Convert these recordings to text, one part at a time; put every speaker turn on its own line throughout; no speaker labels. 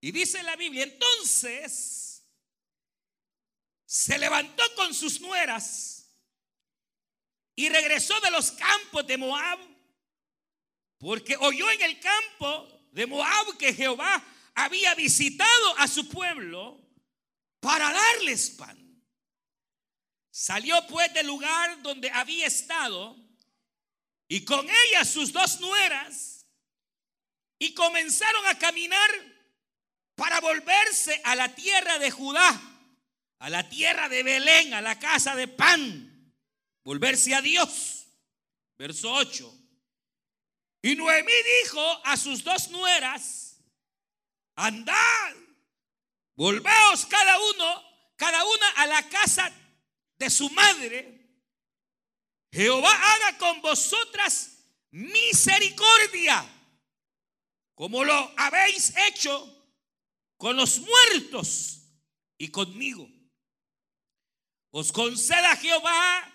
Y dice la Biblia, entonces se levantó con sus nueras y regresó de los campos de Moab, porque oyó en el campo de Moab que Jehová había visitado a su pueblo para darles pan. Salió pues del lugar donde había estado y con ella sus dos nueras y comenzaron a caminar para volverse a la tierra de Judá, a la tierra de Belén, a la casa de pan, volverse a Dios. Verso 8. Y Noemí dijo a sus dos nueras, andad, volveos cada uno, cada una a la casa de su madre. Jehová haga con vosotras misericordia, como lo habéis hecho con los muertos y conmigo. Os conceda Jehová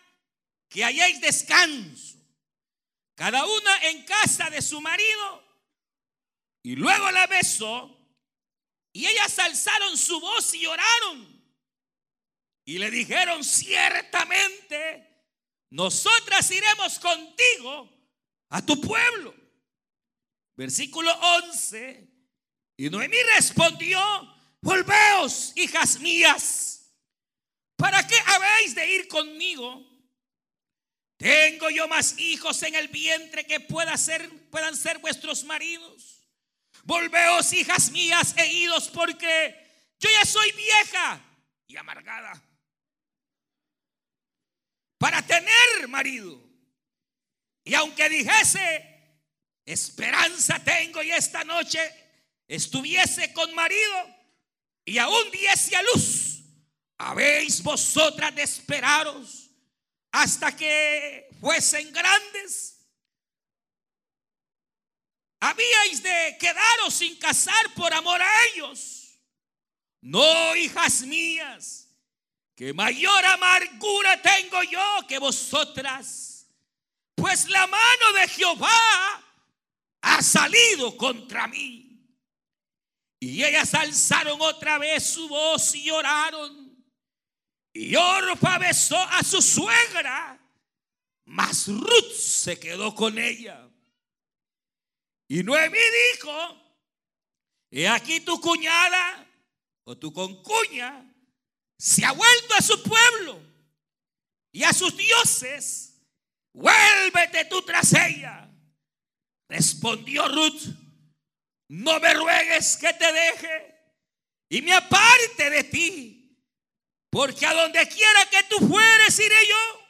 que hayáis descanso, cada una en casa de su marido. Y luego la besó, y ellas alzaron su voz y oraron. Y le dijeron, ciertamente, nosotras iremos contigo a tu pueblo. Versículo 11. Y Noemí respondió, volveos, hijas mías, ¿para qué habéis de ir conmigo? Tengo yo más hijos en el vientre que pueda ser, puedan ser vuestros maridos. Volveos, hijas mías, e idos, porque yo ya soy vieja y amargada para tener marido. Y aunque dijese, esperanza tengo y esta noche estuviese con marido y aún diese a luz, habéis vosotras de esperaros hasta que fuesen grandes. Habíais de quedaros sin casar por amor a ellos. No, hijas mías, que mayor amargura tengo yo que vosotras, pues la mano de Jehová ha salido contra mí. Y ellas alzaron otra vez su voz y lloraron. Y Orfa besó a su suegra, mas Ruth se quedó con ella. Y Noemí dijo, he aquí tu cuñada o tu concuña se ha vuelto a su pueblo y a sus dioses, vuélvete tú tras ella. Respondió Ruth, no me ruegues que te deje y me aparte de ti, porque a donde quiera que tú fueres iré yo,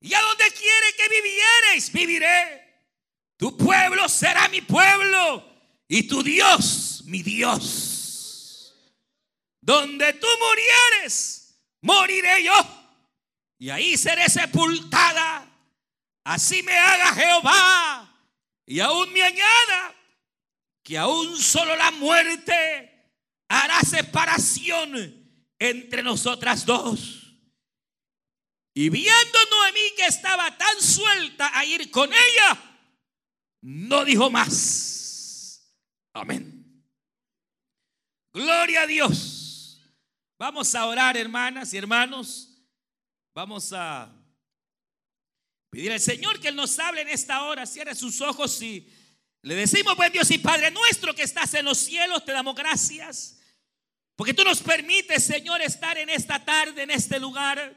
y a donde quiera que vivieres viviré. Tu pueblo será mi pueblo y tu Dios mi Dios. Donde tú murieres, moriré yo, y ahí seré sepultada. Así me haga Jehová y aún me añada que aún solo la muerte hará separación entre nosotras dos. Y viendo Noemí que estaba tan suelta a ir con ella, no dijo más. Amén. Gloria a Dios. Vamos a orar, hermanas y hermanos. Vamos a pedir al Señor que Él nos hable en esta hora. Cierre sus ojos y le decimos, buen Dios y Padre nuestro que estás en los cielos, te damos gracias. Porque tú nos permites, Señor, estar en esta tarde, en este lugar.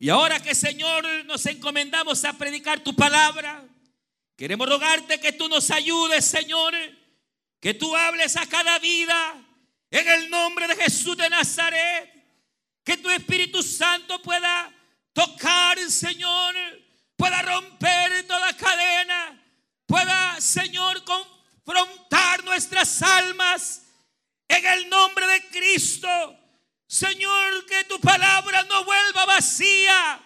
Y ahora que, Señor, nos encomendamos a predicar tu palabra, queremos rogarte que tú nos ayudes, Señor, que tú hables a cada vida en el nombre de Jesús de Nazaret. Que tu Espíritu Santo pueda tocar, Señor, pueda romper toda cadena pueda, Señor, confrontar almas en el nombre de Cristo. Señor, que tu palabra no vuelva vacía,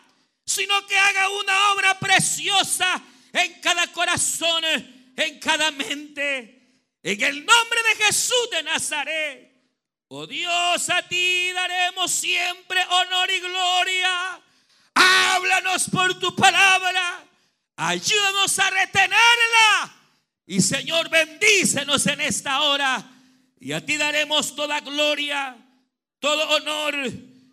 sino que haga una obra preciosa en cada corazón, en cada mente. En el nombre de Jesús de Nazaret. Oh Dios, a ti daremos siempre honor y gloria. Háblanos por tu palabra. Ayúdanos a retenerla. Y Señor, bendícenos en esta hora. Y a ti daremos toda gloria, todo honor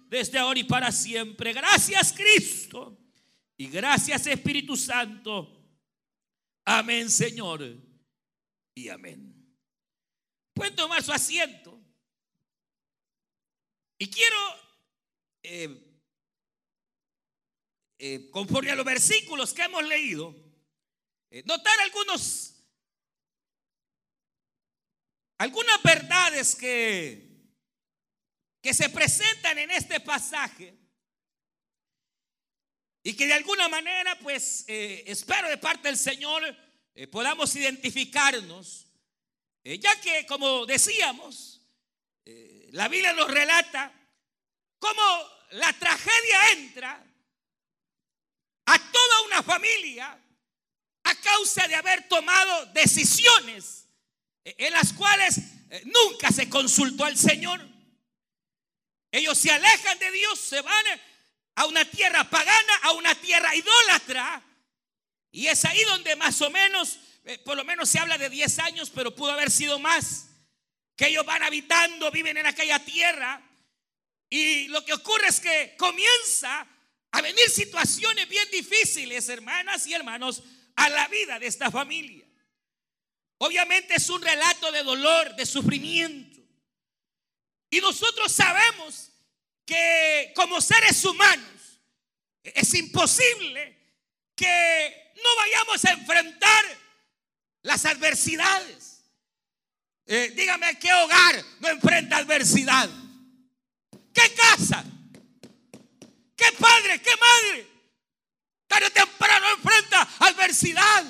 desde ahora y para siempre. Gracias Cristo y gracias Espíritu Santo. Amén Señor y amén. Pueden tomar su asiento. Y quiero, eh, eh, conforme a los versículos que hemos leído, eh, notar algunos algunas verdades que, que se presentan en este pasaje y que de alguna manera, pues, eh, espero de parte del Señor eh, podamos identificarnos, eh, ya que, como decíamos, la Biblia nos relata cómo la tragedia entra a toda una familia a causa de haber tomado decisiones en las cuales eh, nunca se consultó al Señor. Ellos se alejan de Dios, se van a una tierra pagana, a una tierra idólatra. Y es ahí donde más o menos, eh, por lo menos se habla de 10 años, pero pudo haber sido más, que ellos van habitando, viven en aquella tierra. Y lo que ocurre es que comienza a venir situaciones bien difíciles, hermanas y hermanos, a la vida de esta familia. Obviamente es un relato de dolor, de sufrimiento. Y nosotros sabemos que como seres humanos es imposible que no vayamos a enfrentar las adversidades. Eh, dígame, ¿qué hogar no enfrenta adversidad? ¿Qué casa? ¿Qué padre? ¿Qué madre? Tarde o temprano enfrenta adversidad.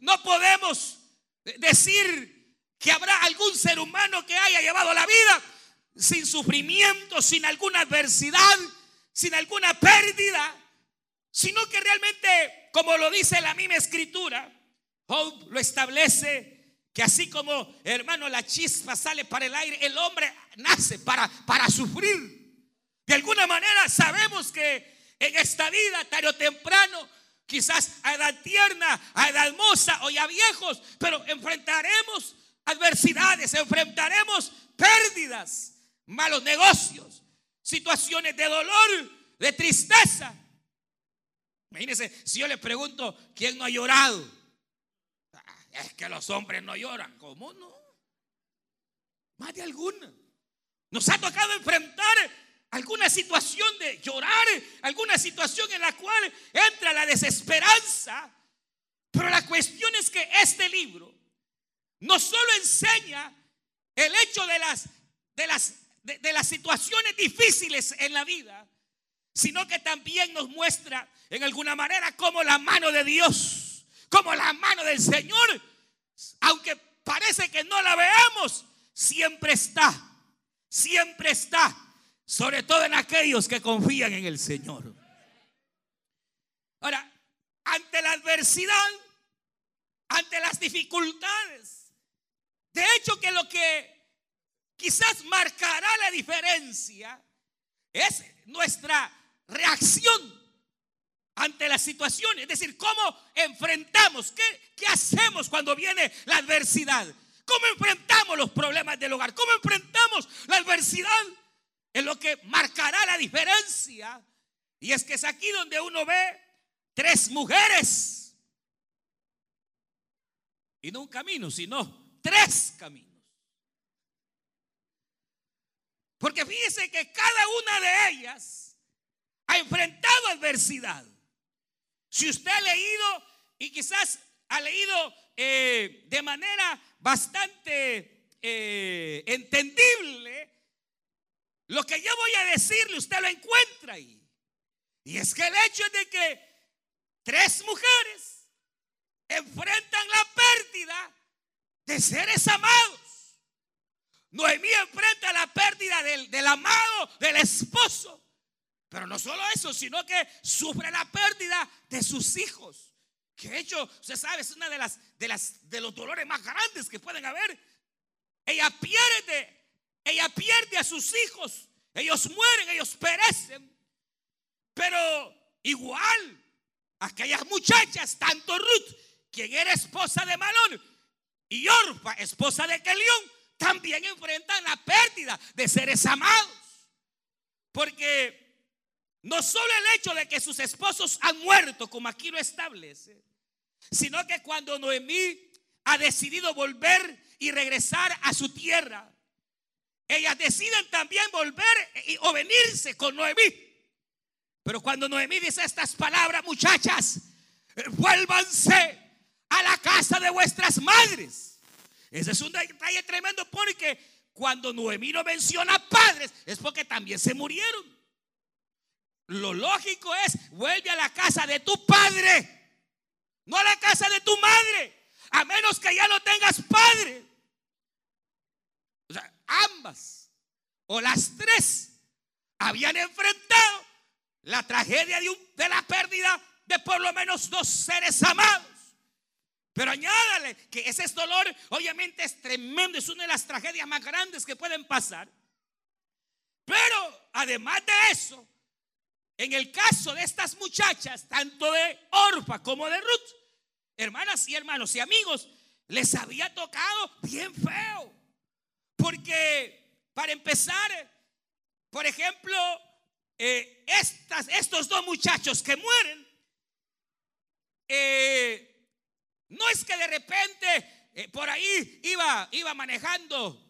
No podemos decir que habrá algún ser humano que haya llevado la vida sin sufrimiento, sin alguna adversidad, sin alguna pérdida, sino que realmente, como lo dice la misma escritura, Job lo establece que así como, hermano, la chispa sale para el aire, el hombre nace para, para sufrir. De alguna manera sabemos que en esta vida, tarde o temprano, quizás a edad tierna, a edad moza o ya viejos, pero enfrentaremos adversidades, enfrentaremos pérdidas, malos negocios, situaciones de dolor, de tristeza. Imagínense, si yo le pregunto, ¿quién no ha llorado? Ah, es que los hombres no lloran. ¿Cómo no? Más de alguna. Nos ha tocado enfrentar alguna situación de llorar, alguna situación en la cual entra la desesperanza. Pero la cuestión es que este libro no solo enseña el hecho de las, de las, de, las situaciones difíciles en la vida, sino que también nos muestra en alguna manera como la mano de Dios, como la mano del Señor, aunque parece que no la veamos, siempre está, siempre está sobre todo en aquellos que confían en el Señor. Ahora, ante la adversidad, ante las dificultades, de hecho que lo que quizás marcará la diferencia es nuestra reacción ante las situaciones, es decir, cómo enfrentamos, qué, qué hacemos cuando viene la adversidad, cómo enfrentamos los problemas del hogar, cómo enfrentamos la adversidad es lo que marcará la diferencia. Y es que es aquí donde uno ve tres mujeres. Y no un camino, sino tres caminos. Porque fíjese que cada una de ellas ha enfrentado adversidad. Si usted ha leído y quizás ha leído eh, de manera bastante eh, entendible, lo que yo voy a decirle, usted lo encuentra ahí. Y es que el hecho es de que tres mujeres enfrentan la pérdida de seres amados. Noemí enfrenta la pérdida del, del, amado, del esposo. Pero no solo eso, sino que sufre la pérdida de sus hijos. Que de hecho, usted sabe, es una de las, de las de los dolores más grandes que pueden haber. Ella pierde ella pierde a sus hijos. Ellos mueren, ellos perecen. Pero igual, aquellas muchachas, tanto Ruth, quien era esposa de Malón, y Orfa, esposa de Kelión, también enfrentan la pérdida de seres amados. Porque no solo el hecho de que sus esposos han muerto, como aquí lo establece, sino que cuando Noemí ha decidido volver y regresar a su tierra, ellas deciden también volver o venirse con Noemí. Pero cuando Noemí dice estas palabras, muchachas, vuélvanse a la casa de vuestras madres. Ese es un detalle tremendo porque cuando Noemí no menciona padres es porque también se murieron. Lo lógico es, vuelve a la casa de tu padre, no a la casa de tu madre, a menos que ya no tengas padre. Ambas o las tres habían enfrentado la tragedia de, de la pérdida de por lo menos dos seres amados. Pero añádale que ese dolor obviamente es tremendo, es una de las tragedias más grandes que pueden pasar. Pero además de eso, en el caso de estas muchachas, tanto de Orfa como de Ruth, hermanas y hermanos y amigos, les había tocado bien feo. Porque, para empezar, por ejemplo, eh, estos dos muchachos que mueren, eh, no es que de repente eh, por ahí iba, iba manejando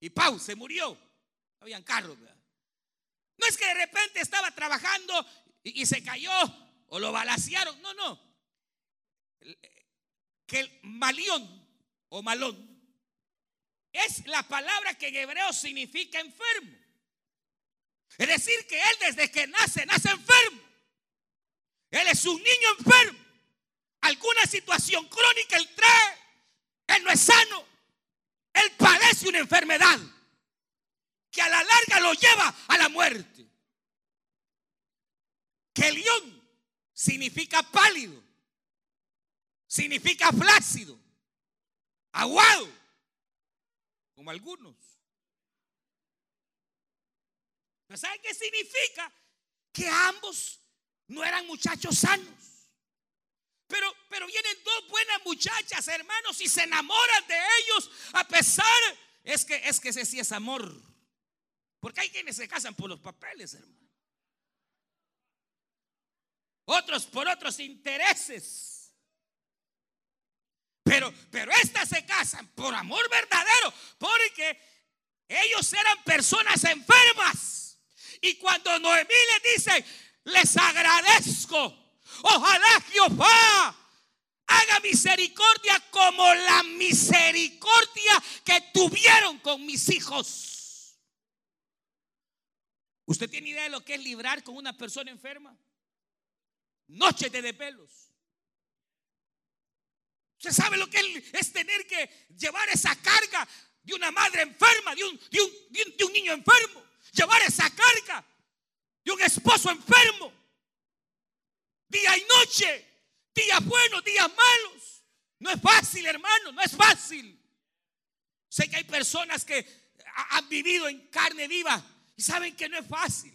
y Pau se murió. Habían carros. No es que de repente estaba trabajando y, se cayó o lo balasearon. No, no. Que el malión o malón es la palabra que en hebreo significa enfermo. Es decir, que él desde que nace, nace enfermo. Él es un niño enfermo. Alguna situación crónica él trae. Él no es sano. Él padece una enfermedad que a la larga lo lleva a la muerte. Que león significa pálido, significa flácido, aguado, como algunos. ¿Pero saben qué significa? Que ambos no eran muchachos sanos. Pero, pero vienen dos buenas muchachas, hermanos, y se enamoran de ellos a pesar, es que, es que ese sí es amor. Porque hay quienes se casan por los papeles, hermano. Otros por otros intereses. Pero, pero estas se casan por amor verdadero, porque ellos eran personas enfermas. Y cuando Noemí le dice, les agradezco, ojalá Jehová haga misericordia como la misericordia que tuvieron con mis hijos. ¿Usted tiene idea de lo que es librar con una persona enferma? Noches de pelos. ¿Usted sabe lo que es tener que llevar esa carga de una madre enferma, de un, de un niño enfermo? Llevar esa carga de un esposo enfermo. Día y noche, días buenos, días malos. No es fácil, hermano, no es fácil. Sé que hay personas que han vivido en carne viva y saben que no es fácil.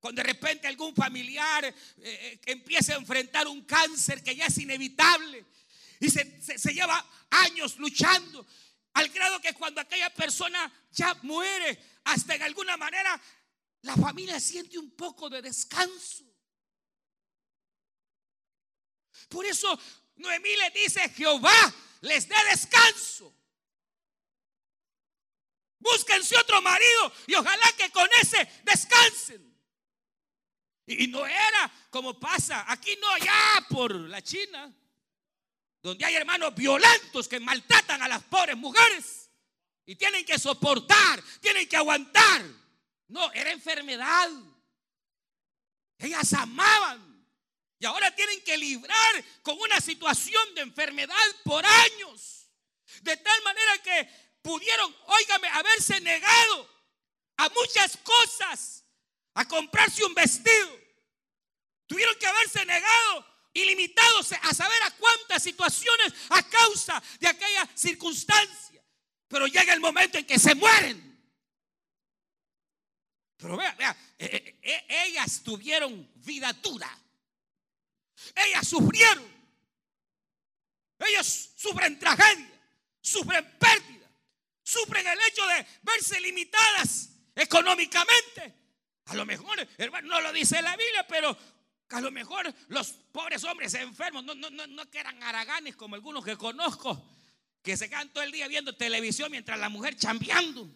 Cuando de repente algún familiar eh, eh, empieza a enfrentar un cáncer que ya es inevitable y se, se lleva años luchando, al grado que cuando aquella persona ya muere, hasta en alguna manera, la familia siente un poco de descanso. Por eso Noemí le dice, Jehová les dé descanso. Búsquense otro marido y ojalá que con ese descansen. Y no era como pasa aquí, no, allá por la China, donde hay hermanos violentos que maltratan a las pobres mujeres y tienen que soportar, tienen que aguantar. No, era enfermedad. Ellas amaban y ahora tienen que librar con una situación de enfermedad por años. De tal manera que pudieron, óigame, haberse negado a muchas cosas, a comprarse un vestido. Tuvieron que haberse negado y limitados a saber a cuántas situaciones a causa de aquella circunstancia. Pero llega el momento en que se mueren. Pero vea, vea, eh, eh, eh, ellas tuvieron vida dura. Ellas sufrieron. Ellos sufren tragedia, sufren pérdida sufren el hecho de verse limitadas económicamente. A lo mejor, hermano, no lo dice la Biblia, pero a lo mejor los pobres hombres enfermos, no, no, no, no que eran haraganes como algunos que conozco, que se quedan todo el día viendo televisión mientras la mujer chambeando.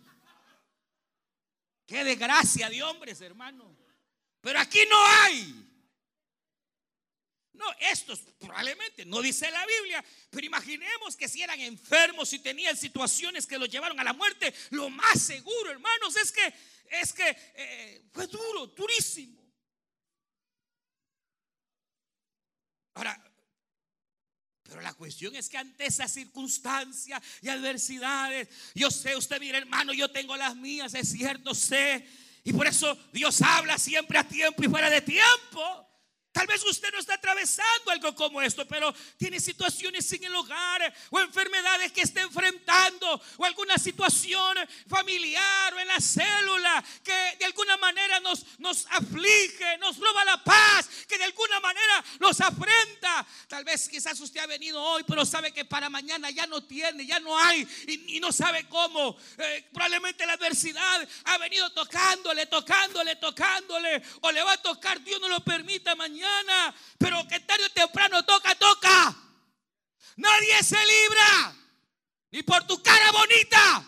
Qué desgracia de hombres, hermano. Pero aquí no hay. No, estos probablemente no dice la Biblia, pero imaginemos que si eran enfermos y tenían situaciones que los llevaron a la muerte, lo más seguro, hermanos, es que es que eh, fue duro, durísimo. Ahora, pero la cuestión es que ante esa circunstancia y adversidades, yo sé, usted mira hermano, yo tengo las mías, es cierto, sé. Y por eso Dios habla siempre a tiempo y fuera de tiempo. Tal vez usted no está atravesando algo como esto, pero tiene situaciones en el hogar o enfermedades que está enfrentando o alguna situación familiar o en la célula que de alguna manera nos, nos aflige, nos roba la paz, que de alguna manera nos afrenta. Tal vez quizás usted ha venido hoy, pero sabe que para mañana ya no tiene, ya no hay y, no sabe cómo. Eh, probablemente la adversidad ha venido tocándole, tocándole, tocándole o le va a tocar, Dios no lo permita mañana pero que tarde o temprano toca, toca. Nadie se libra, ni por tu cara bonita.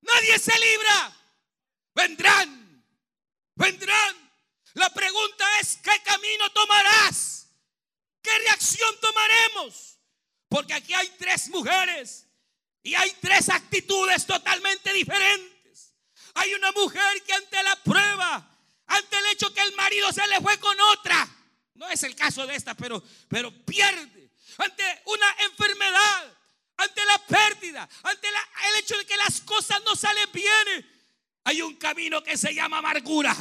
Nadie se libra. Vendrán, vendrán. La pregunta es, ¿qué camino tomarás? ¿Qué reacción tomaremos? Porque aquí hay tres mujeres y hay tres actitudes totalmente diferentes. Hay una mujer que ante la prueba, ante el hecho que el marido se le fue con otra, no es el caso de esta, pero, pero pierde ante una enfermedad, ante la pérdida, ante el hecho de que las cosas no salen bien. Hay un camino que se llama amargura.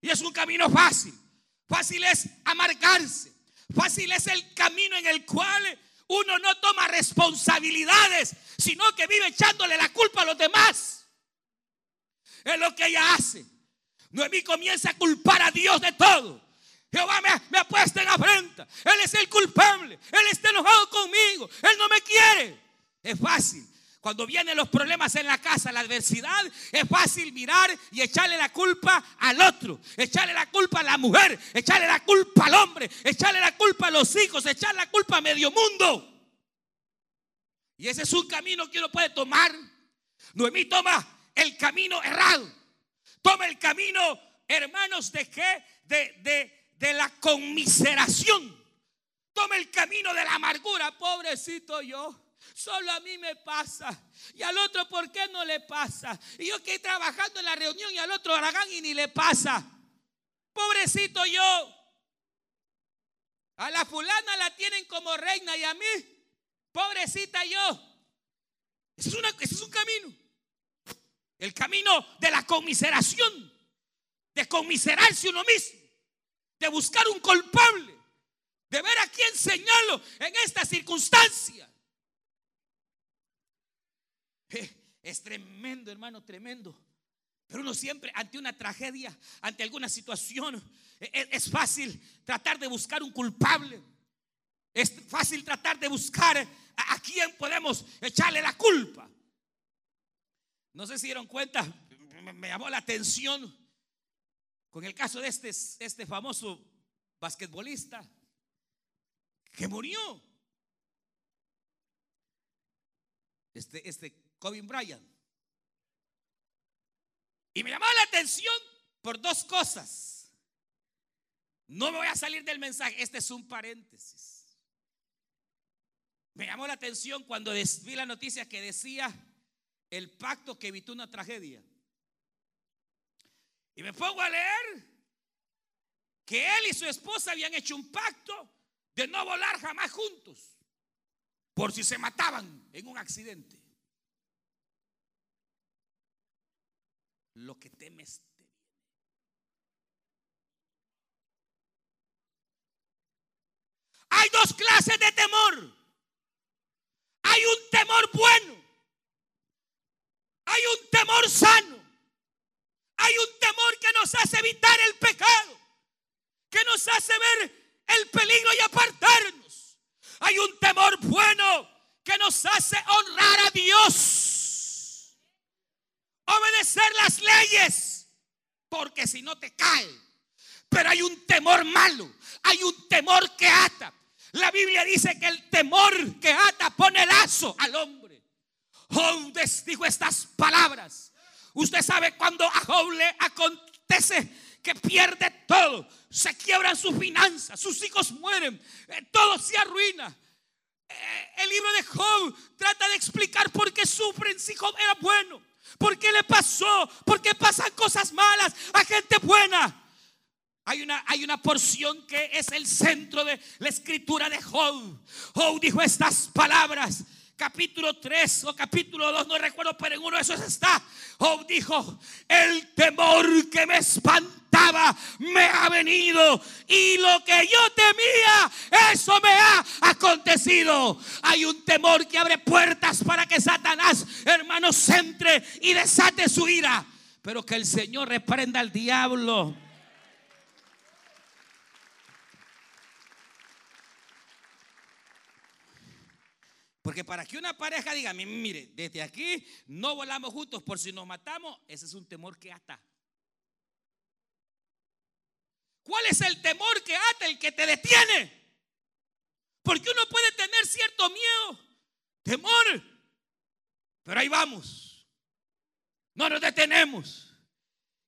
Y es un camino fácil. Fácil es amargarse. Fácil es el camino en el cual uno no toma responsabilidades, sino que vive echándole la culpa a los demás. Es lo que ella hace. Noemí comienza a culpar a Dios de todo. Jehová me, ha puesto en afrenta. Él es el culpable. Él está enojado conmigo. Él no me quiere. Es fácil. Cuando vienen los problemas en la casa, la adversidad, es fácil mirar y echarle la culpa al otro, echarle la culpa a la mujer, echarle la culpa al hombre, echarle la culpa a los hijos, echarle la culpa a medio mundo. Y ese es un camino que uno puede tomar. Noemí toma el camino errado. Toma el camino, hermanos, de qué? De, de, de la conmiseración. Toma el camino de la amargura, pobrecito yo. Solo a mí me pasa. Y al otro, ¿por qué no le pasa? Y yo que trabajando en la reunión y al otro Aragán y ni le pasa. Pobrecito yo. A la fulana la tienen como reina y a mí, pobrecita yo. Es, ese es un camino. El camino de la conmiseración. De conmiserarse uno mismo de buscar un culpable, de ver a quién señalo en esta circunstancia. Eh, es tremendo, hermano, tremendo. Pero uno siempre ante una tragedia, ante alguna situación, e, e, es, fácil tratar de buscar un culpable. Es fácil tratar de buscar a, a quién podemos echarle la culpa. No sé si dieron cuenta, me llamó la atención con el caso de este, este famoso basquetbolista que murió. Este, este Kobe Bryant. Y me llamó la atención por dos cosas. No me voy a salir del mensaje, este es un paréntesis. Me llamó la atención cuando vi la noticia que decía el pacto que evitó una tragedia. Y me pongo a leer que él y su esposa habían hecho un pacto de no volar jamás juntos, por si se mataban en un accidente. Lo que temes te viene. Hay dos clases de temor. Hay un temor bueno. Hay un temor sano. Hay un temor que nos hace evitar el pecado, que nos hace ver el peligro y apartarnos. Hay un temor bueno que nos hace honrar a Dios. obedecer las leyes, porque si no te cae. Pero hay un temor malo, hay un temor que ata. La Biblia dice que el temor que ata pone lazo al hombre. Job dijo estas palabras. Usted sabe cuando a Job le acontece que pierde todo, se quiebran sus finanzas, sus hijos mueren, eh, todo se arruina. Eh, el libro de Job trata de explicar por qué sufren si Job era bueno, por qué le pasó, por qué pasan cosas malas a gente buena. Hay una, hay una porción que es el centro de la escritura de Job. Job dijo estas palabras capítulo 3 o capítulo 2, no recuerdo, pero en uno de esos está. Job dijo, el temor que me espantaba me ha venido y lo que yo temía, eso me ha acontecido. Hay un temor que abre puertas para que Satanás, hermanos, entre y desate su ira. Pero que el Señor reprenda al diablo. Porque para que una pareja diga, mire, desde aquí no volamos juntos por si nos matamos, ese es un temor que ata. ¿Cuál es el temor que ata, el que te detiene? Porque uno puede tener cierto miedo, temor, pero ahí vamos. No nos detenemos.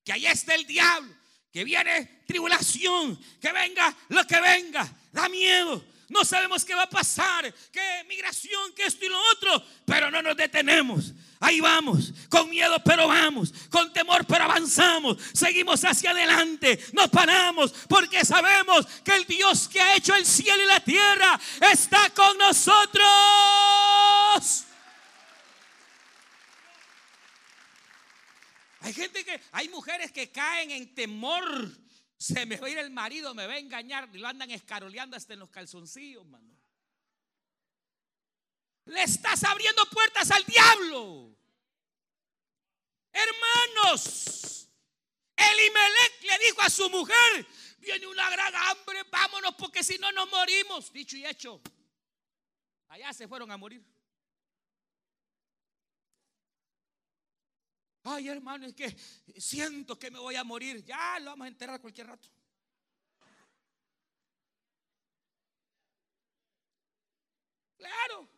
Que ahí está el diablo, que viene tribulación, que venga lo que venga, da miedo, no sabemos qué va a pasar, qué migración, qué esto y lo otro, pero no nos detenemos. Ahí vamos, con miedo pero vamos, con temor pero avanzamos, seguimos hacia adelante, no paramos porque sabemos que el Dios que ha hecho el cielo y la tierra está con nosotros. Hay gente que, hay mujeres que caen en temor se me va a ir el marido, me va a engañar y lo andan escaroleando hasta en los calzoncillos, mano. Le estás abriendo puertas al diablo. Hermanos, Elimelech le dijo a su mujer, viene una gran hambre, vámonos porque si no nos morimos. Dicho y hecho, allá se fueron a morir. Ay, hermano, es que siento que me voy a morir. Ya lo vamos a enterrar cualquier rato. Claro.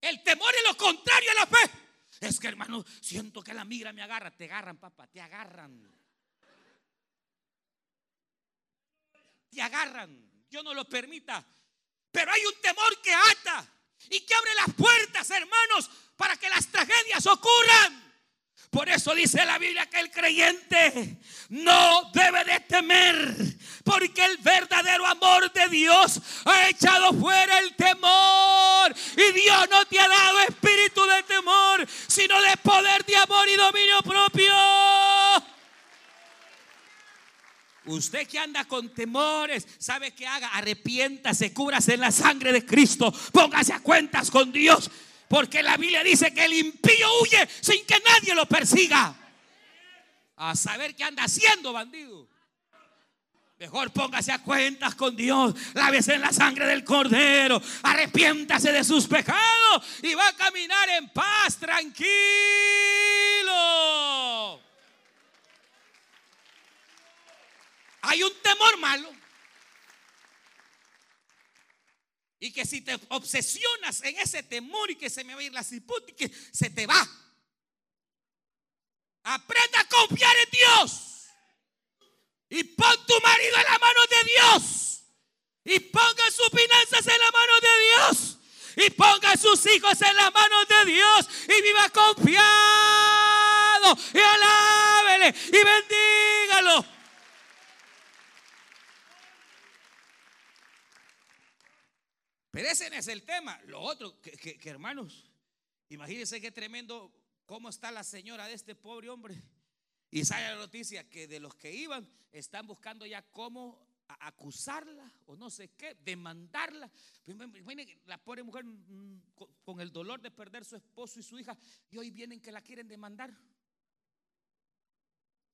El temor es lo contrario a la fe. Es que, hermano, siento que la migra me agarra. Te agarran, papá, te agarran. Te agarran. Dios no lo permita. Pero hay un temor que ata y que abre las puertas, hermanos, para que las tragedias ocurran. Por eso dice la Biblia que el creyente no debe de temer, porque el verdadero amor de Dios ha echado fuera el temor. Y Dios no te ha dado espíritu de temor, sino de poder, de amor y dominio propio. Usted que anda con temores, sabe que haga, arrepiéntase, cúbrase en la sangre de Cristo, póngase a cuentas con Dios porque la Biblia dice que el impío huye sin que nadie lo persiga. A saber qué anda haciendo, bandido. Mejor póngase a cuentas con Dios, lávese en la sangre del cordero, arrepiéntase de sus pecados y va a caminar en paz, tranquilo. Hay un temor malo Y que si te obsesionas en ese temor y que se me va a ir la ciputa y que se te va. Aprenda a confiar en Dios. Y pon tu marido en la mano de Dios. Y ponga sus finanzas en la mano de Dios. Y ponga sus hijos en la mano de Dios. Y viva confiado. Y alábele. Y bendígalo. Pero ese no es el tema. Lo otro, que, hermanos, imagínense qué tremendo cómo está la señora de este pobre hombre. Y sale la noticia que de los que iban están buscando ya cómo acusarla o no sé qué, demandarla. La pobre mujer mm, con el dolor de perder su esposo y su hija y hoy vienen que la quieren demandar.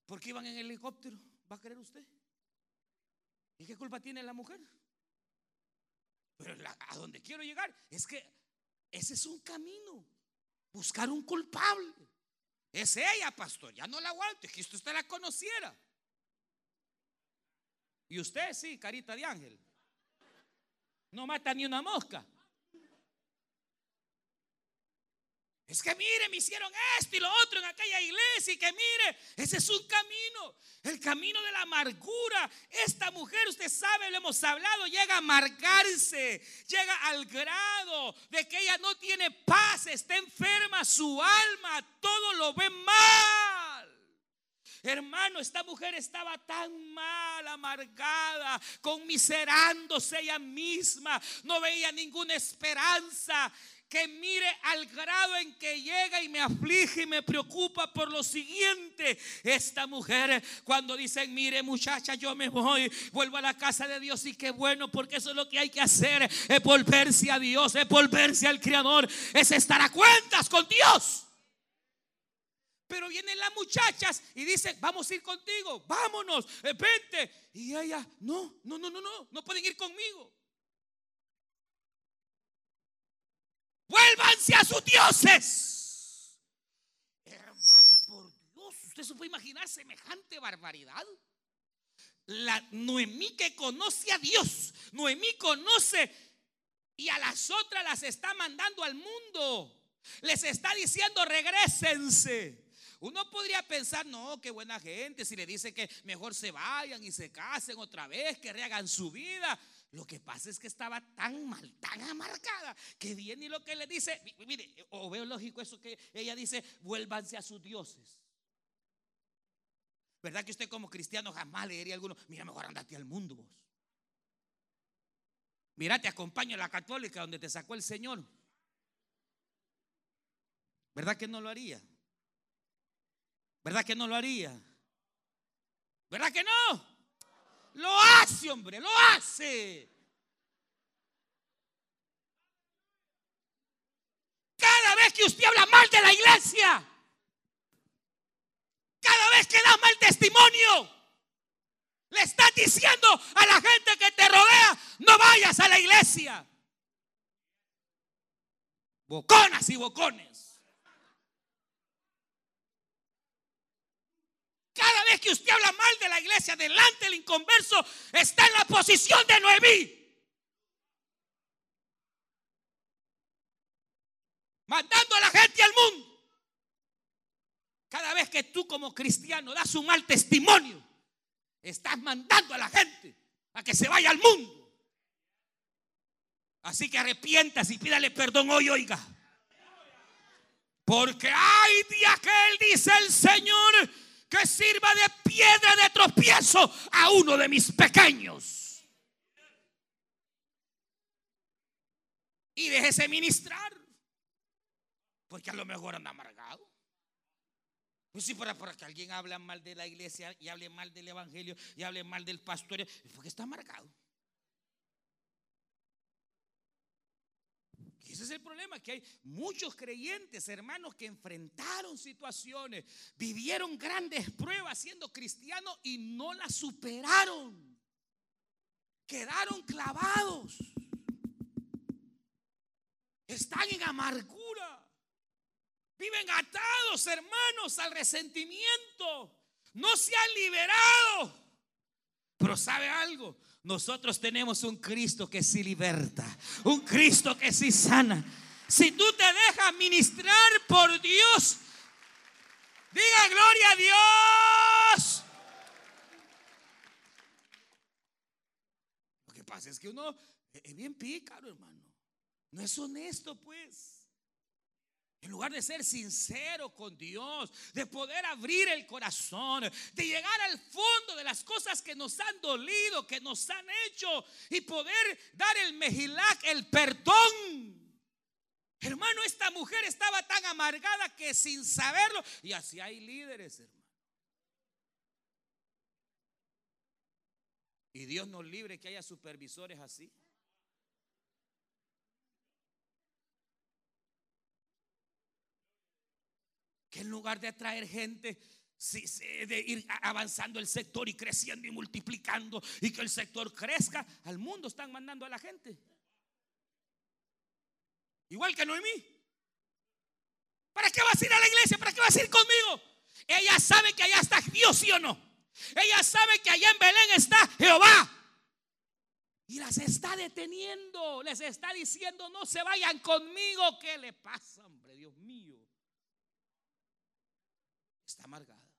Porque iban en helicóptero, ¿va a creer usted? ¿Y qué culpa tiene la mujer? Pero a donde quiero llegar es que ese es un camino. Buscar un culpable. Es ella, pastor. Ya no la aguanto. Es que usted la conociera. Y usted sí, carita de ángel. No mata ni una mosca. Es que mire, me hicieron esto y lo otro en aquella iglesia y que mire, ese es un camino, el camino de la amargura. Esta mujer, usted sabe, lo hemos hablado, llega a amargarse, llega al grado de que ella no tiene paz, está enferma su alma, todo lo ve mal. Hermano, esta mujer estaba tan mal, amargada, conmiserándose ella misma, no veía ninguna esperanza que mire al grado en que llega y me aflige y me preocupa por lo siguiente. Esta mujer cuando dicen, mire muchacha, yo me voy, vuelvo a la casa de Dios y qué bueno, porque eso es lo que hay que hacer, es volverse a Dios, es volverse al Creador, es estar a cuentas con Dios. Pero vienen las muchachas y dicen, vamos a ir contigo, vámonos, eh, vente. Y ella, no, no, no, no, no, no pueden ir conmigo. Vuélvanse a sus dioses. Hermano, por Dios, ¿usted se puede imaginar semejante barbaridad? La Noemí que conoce a Dios, Noemí conoce y a las otras las está mandando al mundo. Les está diciendo, regresense. Uno podría pensar, no, qué buena gente, si le dice que mejor se vayan y se casen otra vez, que rehagan su vida. Lo que pasa es que estaba tan mal, tan amargada, que viene y lo que le dice, mire, o veo lógico eso que ella dice, vuélvanse a sus dioses. ¿Verdad que usted como cristiano jamás le diría a alguno, mira, mejor andate al mundo vos? Mira, te acompaño a la católica donde te sacó el Señor. ¿Verdad que no lo haría? ¿Verdad que no lo haría? ¿Verdad que no? Lo hace, hombre, lo hace. Cada vez que usted habla mal de la iglesia, cada vez que da mal testimonio, le está diciendo a la gente que te rodea, no vayas a la iglesia. Boconas y bocones. Cada vez que usted habla mal de la iglesia, delante del inconverso, está en la posición de Noemí. Mandando a la gente al mundo. Cada vez que tú como cristiano das un mal testimonio, estás mandando a la gente a que se vaya al mundo. Así que arrepientas y pídale perdón hoy, oiga. Porque hay día que Él dice el Señor sirva de piedra de tropiezo a uno de mis pequeños. Y déjese ministrar. Porque a lo mejor anda amargado. Pues si para, para que alguien habla mal de la iglesia y hable mal del evangelio y hable mal del pastor, porque está amargado. Ese es el problema, que hay muchos creyentes, hermanos, que enfrentaron situaciones, vivieron grandes pruebas siendo cristianos y no las superaron. Quedaron clavados. Están en amargura. Viven atados, hermanos, al resentimiento. No se han liberado. Pero ¿sabe algo? Nosotros tenemos un Cristo que sí liberta, un Cristo que sí sana. Si tú te dejas ministrar por Dios, diga gloria a Dios. Lo que pasa es que uno es bien pícaro, hermano. No es honesto, pues. En lugar de ser sincero con Dios, de poder abrir el corazón, de llegar al fondo de las cosas que nos han dolido, que nos han hecho y poder dar el mejilac, el perdón. Hermano, esta mujer estaba tan amargada que sin saberlo, y así hay líderes, hermano. Y Dios nos libre que haya supervisores así. Que en lugar de atraer gente, de ir avanzando el sector y creciendo y multiplicando y que el sector crezca, al mundo están mandando a la gente. Igual que Noemí. ¿Para qué vas a ir a la iglesia? ¿Para qué vas a ir conmigo? Ella sabe que allá está Dios, ¿sí o no? Ella sabe que allá en Belén está Jehová. Y las está deteniendo, les está diciendo, no se vayan conmigo. ¿Qué le pasa, hombre? Dios mío. Amargada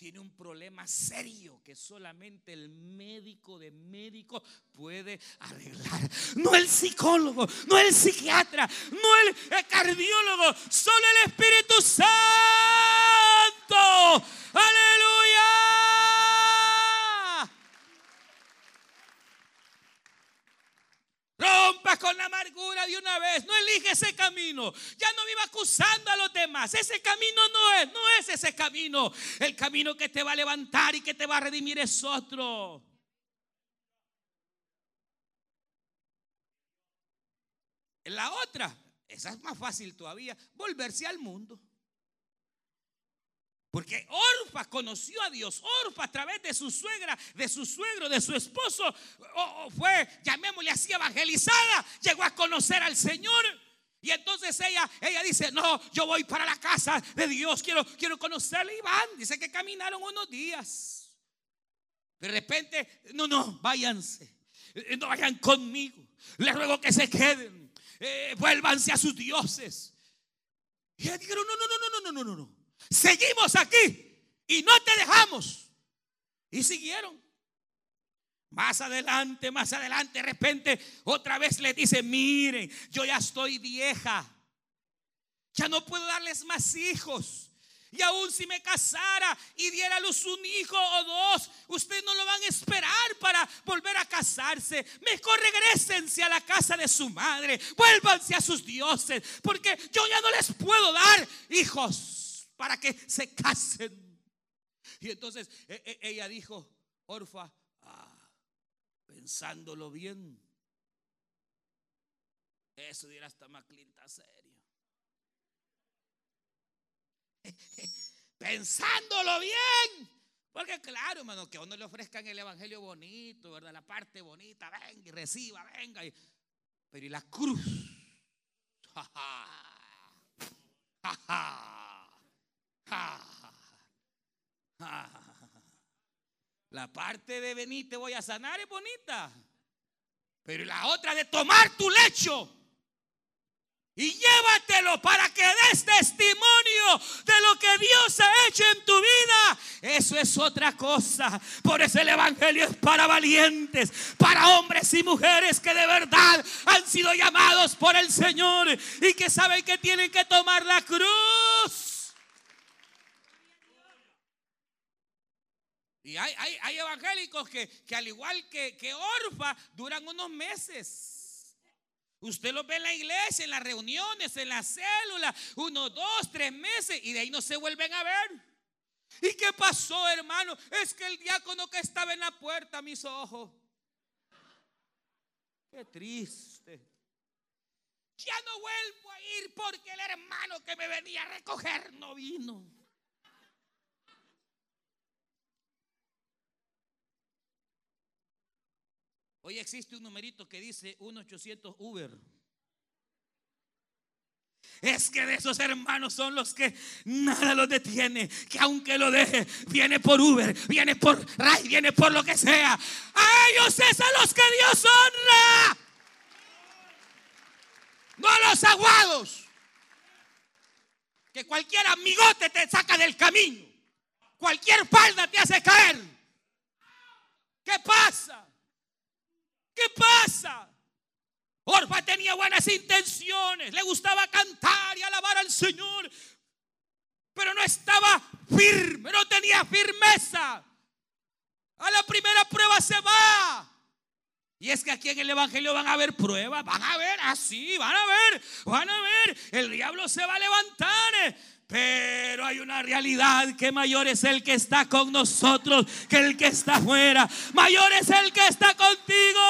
tiene un problema serio que solamente el médico de médico puede arreglar. No el psicólogo, no el psiquiatra, no el cardiólogo, solo el Espíritu Santo. Aleluya. Con la amargura de una vez. No elige ese camino. Ya no viva acusando a los demás. Ese camino no es, no es ese camino. El camino que te va a levantar y que te va a redimir es otro. La otra, esa es más fácil todavía, volverse al mundo. Porque Orfa conoció a Dios. Orfa a través de su suegra, de su suegro, de su esposo, fue, llamémosle así, evangelizada. Llegó a conocer al Señor. Y entonces ella, ella dice, no, yo voy para la casa de Dios, quiero, quiero conocerle. Y van, dice que caminaron unos días. De repente, no, no, váyanse. Eh, no vayan conmigo. Les ruego que se queden. Eh, vuélvanse a sus dioses. Y ella dijeron, no, no, no, no, no, no, no, no seguimos aquí y no te dejamos. Y siguieron. Más adelante, más adelante, de repente, otra vez le dice, miren, yo ya estoy vieja. Ya no puedo darles más hijos. Y aún si me casara y diera a luz un hijo o dos, ustedes no lo van a esperar para volver a casarse. Mejor regresense a la casa de su madre. Vuélvanse a sus dioses. Porque yo ya no les puedo dar hijos para que se casen. Y entonces e, e, ella dijo, Orfa, ah, pensándolo bien, eso dirá hasta más clinta serio. Pensándolo bien. Porque claro, hermano, que a uno le ofrezcan el evangelio bonito, ¿verdad? La parte bonita, venga y reciba, venga. pero y la cruz. Ja, ja. La parte de venir te voy a sanar es bonita. Pero la otra de tomar tu lecho y llévatelo para que des testimonio de lo que Dios ha hecho en tu vida. Eso es otra cosa. Por eso el Evangelio es para valientes, para hombres y mujeres que de verdad han sido llamados por el Señor y que saben que tienen que tomar la cruz. Y hay, evangélicos que, al igual que, que Orfa, duran unos meses. Usted los ve en la iglesia, en las reuniones, en la célula, uno, dos, tres meses, y de ahí no se vuelven a ver. ¿Y qué pasó, hermano? Es que el diácono que estaba en la puerta, mis ojos. Qué triste. Ya no vuelvo a ir porque el hermano que me venía a recoger no vino. Hoy existe un numerito que dice 1-800 Uber. Es que de esos hermanos son los que nada los detiene. Que aunque lo deje, viene por Uber, viene por Ray, viene por lo que sea. A ellos es a los que Dios honra. No a los aguados. Que cualquier amigote te saca del camino. Cualquier falda te hace caer. ¿Qué pasa? ¿Qué pasa? Orfa tenía buenas intenciones, le gustaba cantar y alabar al Señor, pero no estaba firme, no tenía firmeza. A la primera prueba se va. Y es que aquí en el Evangelio van a haber pruebas, van a ver así, van a ver, van a ver. El diablo se va a levantar. Pero hay una realidad que mayor es el que está con nosotros que el que está afuera. Mayor es el que está contigo.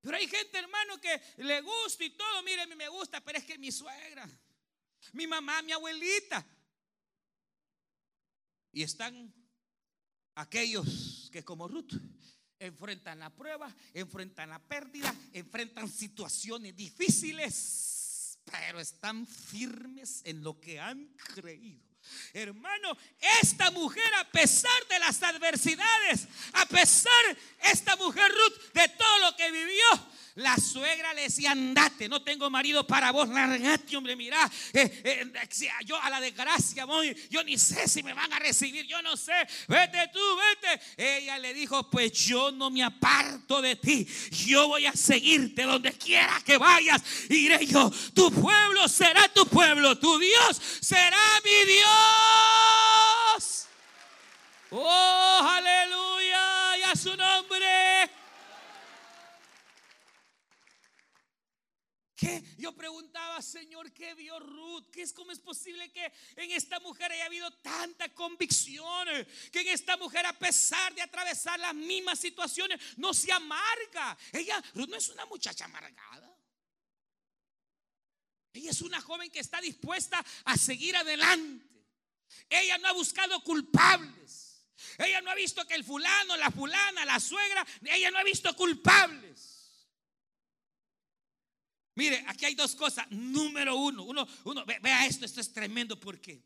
Pero hay gente, hermano, que le gusta y todo. Mire, me gusta, pero es que mi suegra, mi mamá, mi abuelita. Y están aquellos que como Ruth enfrentan la prueba, enfrentan la pérdida, enfrentan situaciones difíciles, pero están firmes en lo que han creído. Hermano, esta mujer a pesar de las adversidades, a pesar esta mujer Ruth de todo lo que vivió, la suegra le decía, andate, no tengo marido para vos, largate, hombre, mira, eh, eh, yo a la desgracia voy, yo ni sé si me van a recibir, yo no sé, vete tú, vete. Ella le dijo, pues yo no me aparto de ti, yo voy a seguirte donde quiera que vayas, iré yo, tu pueblo será tu pueblo, tu Dios será mi Dios. Oh, aleluya, y a su nombre. Yo preguntaba, Señor, ¿qué vio Ruth? ¿Qué es cómo es posible que en esta mujer haya habido tanta convicción? Que en esta mujer, a pesar de atravesar las mismas situaciones, no se amarga. Ella, Ruth no es una muchacha amargada. Ella es una joven que está dispuesta a seguir adelante. Ella no ha buscado culpables. Ella no ha visto que el fulano, la fulana, la suegra, ella no ha visto culpables. Mire, aquí hay dos cosas. Número uno, uno, uno, vea esto, esto es tremendo porque,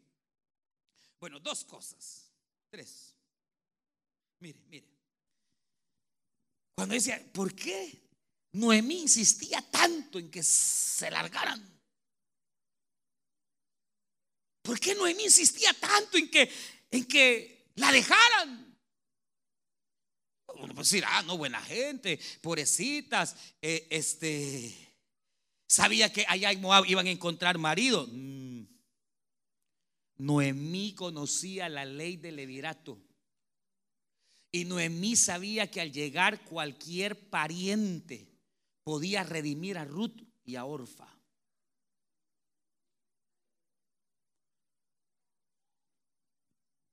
bueno, dos cosas, tres. Mire, mire. Cuando decía, ¿por qué Noemí insistía tanto en que se largaran? ¿Por qué Noemí insistía tanto en que, en que la dejaran? Uno puede decir, ah, no, buena gente, pobrecitas, eh, este Sabía que allá en Moab iban a encontrar marido. Mm. Noemí conocía la ley del levirato. Y Noemí sabía que al llegar cualquier pariente podía redimir a Ruth y a Orfa.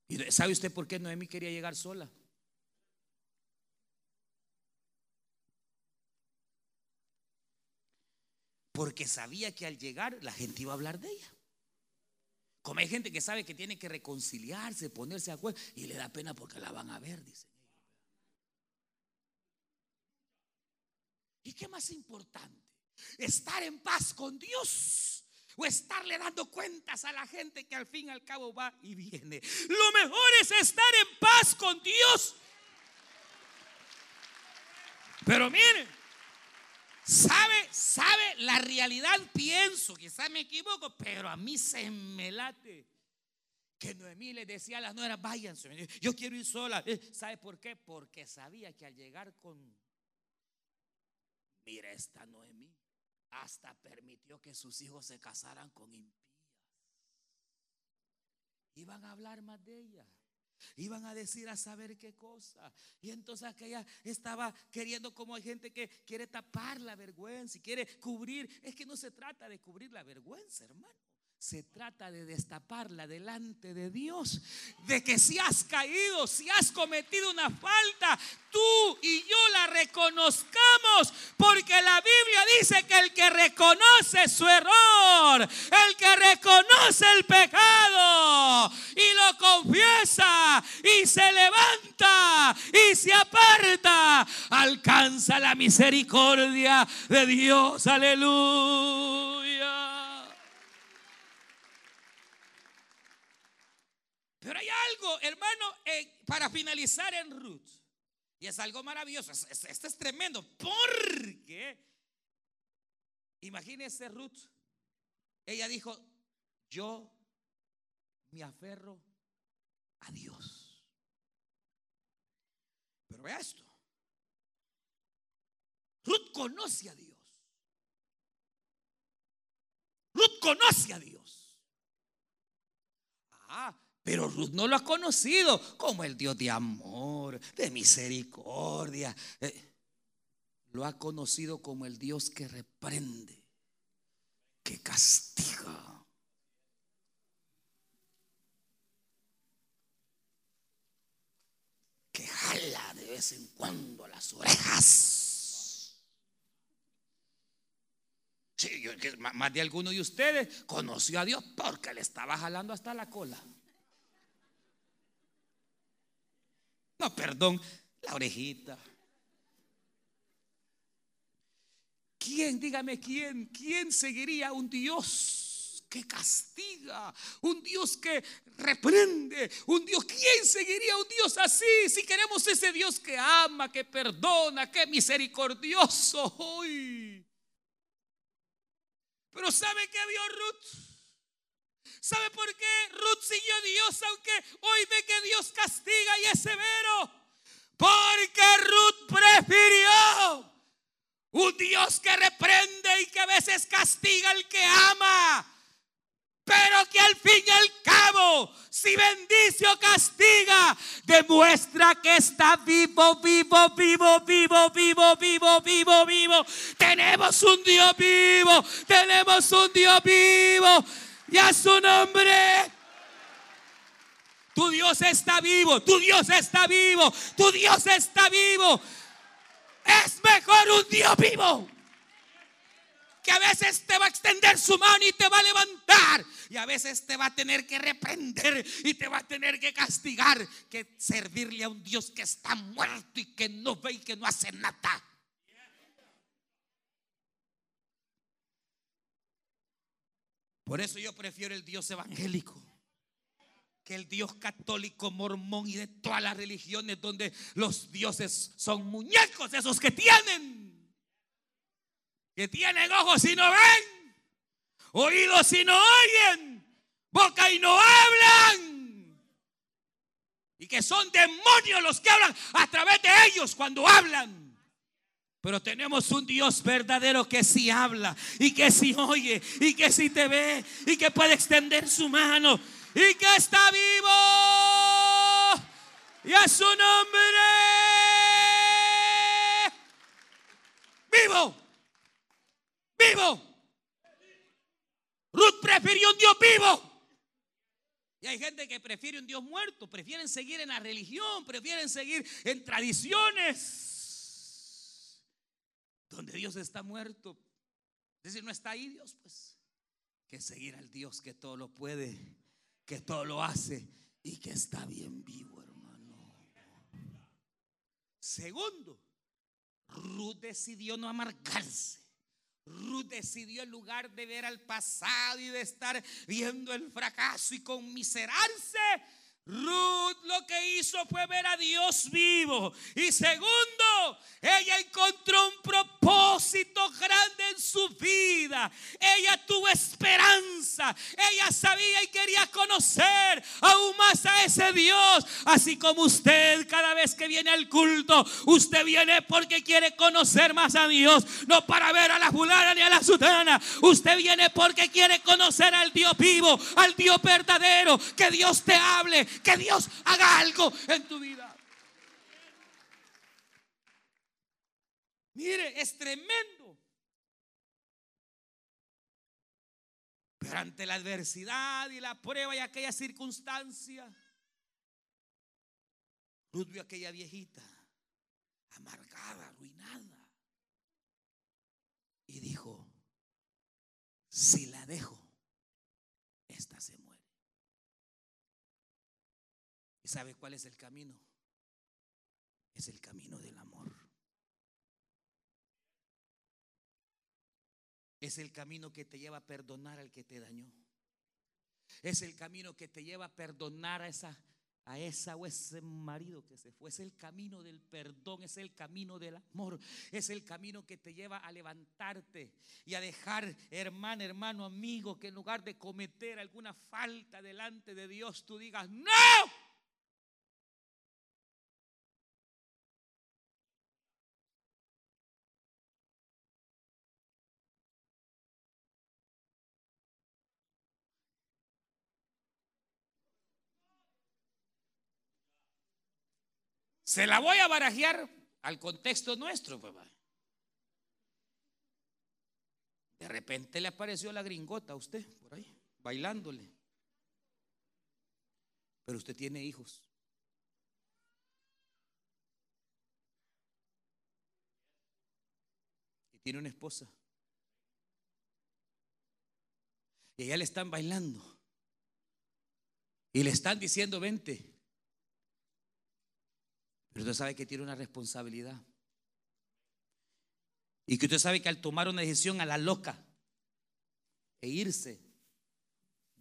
¿Y sabe usted por qué Noemí quería llegar sola? porque sabía que al llegar la gente iba a hablar de ella. Como hay gente que sabe que tiene que reconciliarse, ponerse de acuerdo, y le da pena porque la van a ver, dicen ¿Y qué más importante? ¿Estar en paz con Dios? O estarle dando cuentas a la gente que al fin y al cabo va y viene. Lo mejor es estar en paz con Dios. Pero miren, ¿Sabe, sabe la realidad? Pienso, quizás me equivoco, pero a mí se me late. Que Noemí le decía a las nueras, váyanse, yo quiero ir sola. Eh, ¿Sabe por qué? Porque sabía que al llegar con, mira esta Noemí, hasta permitió que sus hijos se casaran con impías. Iban a hablar más de ella. Iban a decir a saber qué cosa. Y entonces aquella estaba queriendo como hay gente que quiere tapar la vergüenza y quiere cubrir. Es que no se trata de cubrir la vergüenza, hermano. Se trata de destaparla delante de Dios. De que si has caído, si has cometido una falta, tú y yo la reconozcamos. Porque la Biblia dice que el que reconoce su error, el que reconoce el pecado y lo confiesa y se levanta y se aparta, alcanza la misericordia de Dios. Aleluya. Pero hermano, para finalizar en Ruth. Y es algo maravilloso. Esto es, tremendo. Porque, imagínese Ruth. Ella dijo, yo me aferro a Dios. Pero vea esto. Ruth conoce a Dios. Ruth conoce a Dios. Ah, pero Ruth no lo ha conocido como el Dios de amor, de misericordia. Eh, lo ha conocido como el Dios que reprende, que castiga. Que jala de vez en cuando las orejas. Sí, más de alguno de ustedes conoció a Dios porque le estaba jalando hasta la cola. Ah, perdón, la orejita. ¿Quién, dígame quién, quién seguiría un Dios que castiga, un Dios que reprende, un Dios? ¿Quién seguiría un Dios así? Si queremos ese Dios que ama, que perdona, que misericordioso hoy. Pero ¿sabe qué vio Ruth? ¿Sabe por qué Ruth siguió a Dios aunque hoy ve que Dios castiga y es severo? Porque Ruth prefirió un Dios que reprende y que a veces castiga al que ama. Pero que al fin y al cabo, si bendice o castiga, demuestra que está vivo, vivo, vivo, vivo, vivo, vivo, vivo, vivo. Tenemos un Dios vivo, tenemos un Dios vivo y a su nombre. Tu Dios está vivo, tu Dios está vivo, tu Dios está vivo. Es mejor un Dios vivo que a veces te va a extender su mano y te va a levantar. Y a veces te va a tener que reprender y te va a tener que castigar. Que servirle a un Dios que está muerto y que no ve y que no hace nada. Por eso yo prefiero el Dios evangélico que el Dios católico, mormón y de todas las religiones donde los dioses son muñecos, esos que tienen, que tienen ojos y no ven, oídos y no oyen, boca y no hablan, y que son demonios los que hablan a través de ellos cuando hablan. Pero tenemos un Dios verdadero que sí habla y que sí oye y que sí te ve y que puede extender su mano y que está vivo. Y a su nombre. Vivo. Vivo. Ruth prefirió un Dios vivo. Y hay gente que prefiere un Dios muerto, prefieren seguir en la religión, prefieren seguir en tradiciones donde Dios está muerto. Es decir, no está ahí Dios, pues. Que seguir al Dios que todo lo puede, que todo lo hace y que está bien vivo, hermano. Segundo, Ruth decidió no amargarse. Ruth decidió en lugar de ver al pasado y de estar viendo el fracaso y conmiserarse, Ruth lo que hizo fue ver a Dios vivo. Y segundo, ella encontró un propósito grande en su vida. Ella tuvo esperanza. Ella sabía y quería conocer aún más a ese Dios. Así como usted cada vez que viene al culto, usted viene porque quiere conocer más a Dios. No para ver a la fulana ni a la sutana. Usted viene porque quiere conocer al Dios vivo, al Dios verdadero. Que Dios te hable que Dios haga algo en tu vida. Mire, es tremendo. Pero ante la adversidad y la prueba y aquella circunstancia, Ruth vio aquella viejita amargada, arruinada. Y dijo, si la dejo, esta se ¿Y sabe cuál es el camino? Es el camino del amor. Es el camino que te lleva a perdonar al que te dañó. Es el camino que te lleva a perdonar a esa a o ese marido que se fue. Es el camino del perdón, es el camino del amor, es el camino que te lleva a levantarte y a dejar, hermano, hermano, amigo, que en lugar de cometer alguna falta delante de Dios, tú digas, no. Se la voy a barajear al contexto nuestro, papá. De repente le apareció la gringota a usted por ahí, bailándole. Pero usted tiene hijos. Y tiene una esposa. Y ella le están bailando. Y le están diciendo, vente. Pero usted sabe que tiene una responsabilidad. Y que usted sabe que al tomar una decisión a la loca e irse,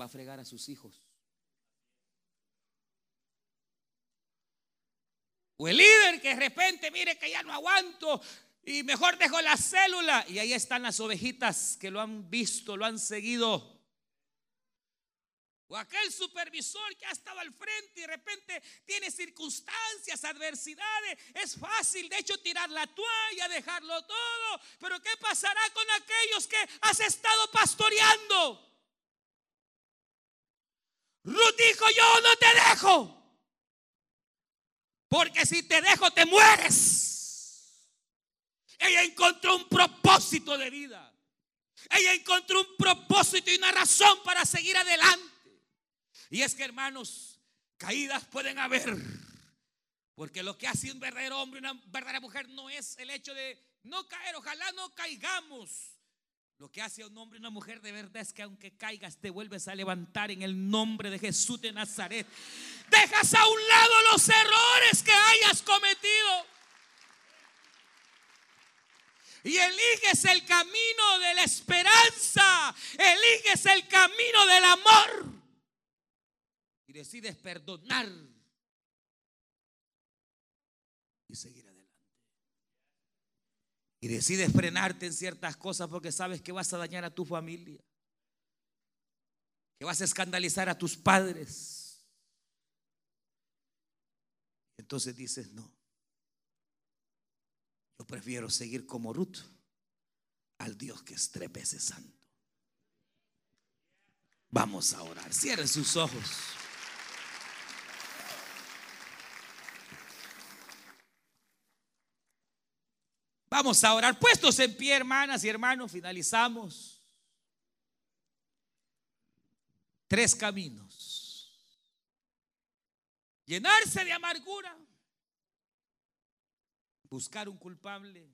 va a fregar a sus hijos. O el líder que de repente mire que ya no aguanto y mejor dejo la célula. Y ahí están las ovejitas que lo han visto, lo han seguido. O aquel supervisor que ha estado al frente y de repente tiene circunstancias, adversidades. Es fácil, de hecho, tirar la toalla, dejarlo todo. Pero ¿qué pasará con aquellos que has estado pastoreando? Ruth dijo, yo no te dejo. Porque si te dejo, te mueres. Ella encontró un propósito de vida. Ella encontró un propósito y una razón para seguir adelante. Y es que, hermanos, caídas pueden haber. Porque lo que hace un verdadero hombre, una verdadera mujer, no es el hecho de no caer. Ojalá no caigamos. Lo que hace un hombre y una mujer de verdad es que aunque caigas te vuelves a levantar en el nombre de Jesús de Nazaret. Dejas a un lado los errores que hayas cometido. Y eliges el camino de la esperanza. Eliges el camino del amor. Decides perdonar. Y seguir y decides frenarte en ciertas cosas porque sabes que vas a dañar a tu familia, que vas a escandalizar a tus padres. Entonces dices, no, yo prefiero seguir como Ruth al Dios que es tres veces santo. Vamos a orar, cierren sus ojos. Vamos a orar. Puestos en pie, hermanas y hermanos, finalizamos. Tres caminos. Llenarse de amargura. Buscar un culpable.